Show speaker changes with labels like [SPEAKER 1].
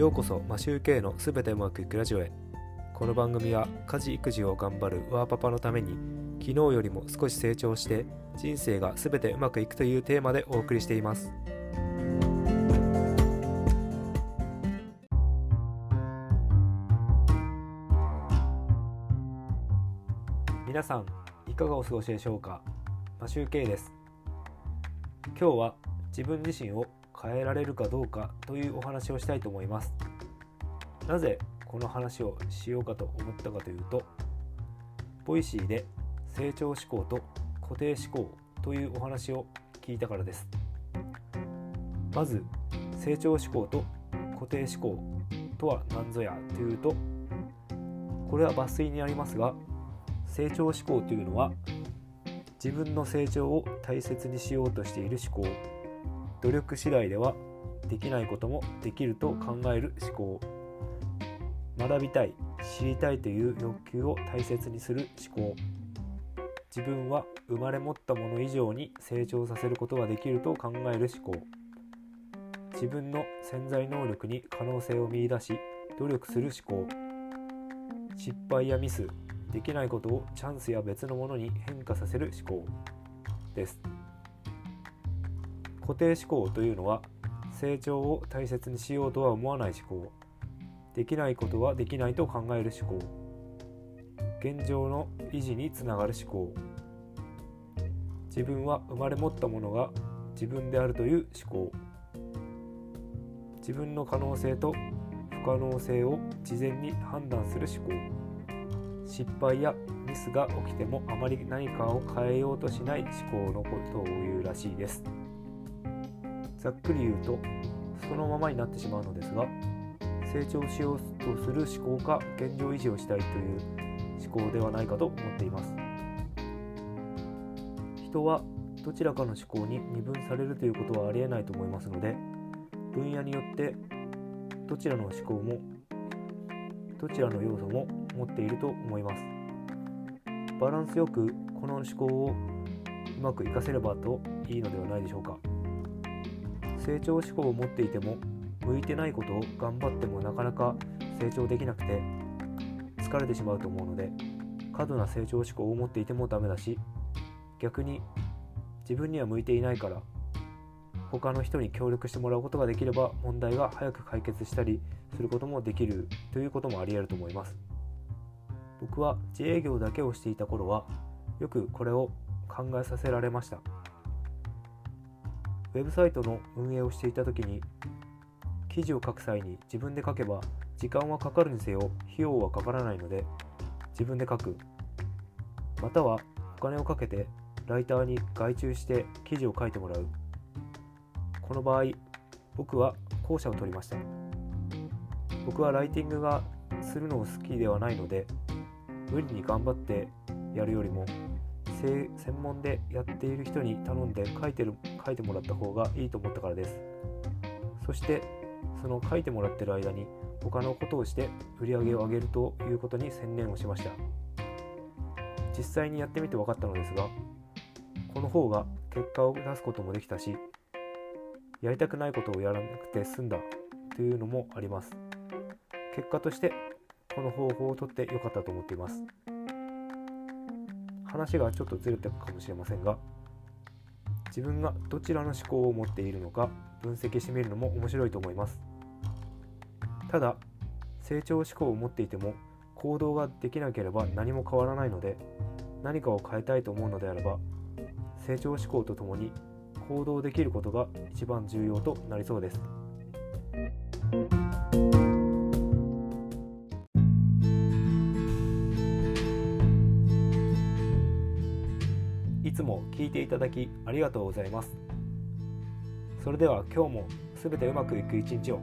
[SPEAKER 1] ようこそマシューケイのすべてうまくいくラジオへ。この番組は家事育児を頑張るワーパパのために昨日よりも少し成長して人生がすべてうまくいくというテーマでお送りしています。皆さんいかがお過ごしでしょうか？マシューケイです。今日は自分自身を変えられるかどうかというお話をしたいと思います。なぜこの話をしようかと思ったかというと Voicy で成長思考と固定思考というお話を聞いたからです。まず成長思考と固定思考とは何ぞやというとこれは抜粋になりますが成長思考というのは自分の成長を大切にしようとしている思考。努力次第ではできないこともできると考える思考。学びたい知りたいという欲求を大切にする思考。自分は生まれ持ったもの以上に成長させることができると考える思考。自分の潜在能力に可能性を見いだし努力する思考。失敗やミスできないことをチャンスや別のものに変化させる思考です。固定思考というのは成長を大切にしようとは思わない思考。できないことはできないと考える思考。現状の維持につながる思考。自分は生まれ持ったものが自分であるという思考。自分の可能性と不可能性を事前に判断する思考。失敗やミスが起きてもあまり何かを変えようとしない思考のことを言うらしいです。ざっくり言うとそのままになってしまうのですが成長しようとする思考か現状維持をしたいという思考ではないかと思っています。人はどちらかの思考に二分されるということはありえないと思いますので分野によってどちらの思考もどちらの要素も持っていると思います。バランスよくこの思考をうまく活かせればといいのではないでしょうか。成長志向を持っていても向いてないことを頑張ってもなかなか成長できなくて疲れてしまうと思うので過度な成長志向を持っていてもダメだし逆に自分には向いていないから他の人に協力してもらうことができれば問題が早く解決したりすることもできるということもあり得ると思います。僕は自営業だけをしていた頃はよくこれを考えさせられました。ウェブサイトの運営をしていた時に記事を書く際に自分で書けば時間はかかるにせよ費用はかからないので自分で書く。またはお金をかけてライターに外注して記事を書いてもらう。この場合僕は後者を取りました。僕はライティングがするのを好きではないので無理に頑張ってやるよりも専門でやっている人に頼んで書いてる書いてもらった方がいいと思ったからです。そしてその書いてもらってる間に他のことをして売り上げを上げるということに専念をしました。実際にやってみて分かったのですがこの方が結果を出すこともできたしやりたくないことをやらなくて済んだというのもあります。結果としてこの方法をとってよかったと思っています。話がちょっとずれたかもしれませんが自分がどちらの思考を持っているのか分析してみるのも面白いと思いますただ成長志向を持っていても行動ができなければ何も変わらないので何かを変えたいと思うのであれば成長志向とともに行動できることが一番重要となりそうです。つも聞いていただきありがとうございます。それでは今日も全てうまくいく一日を。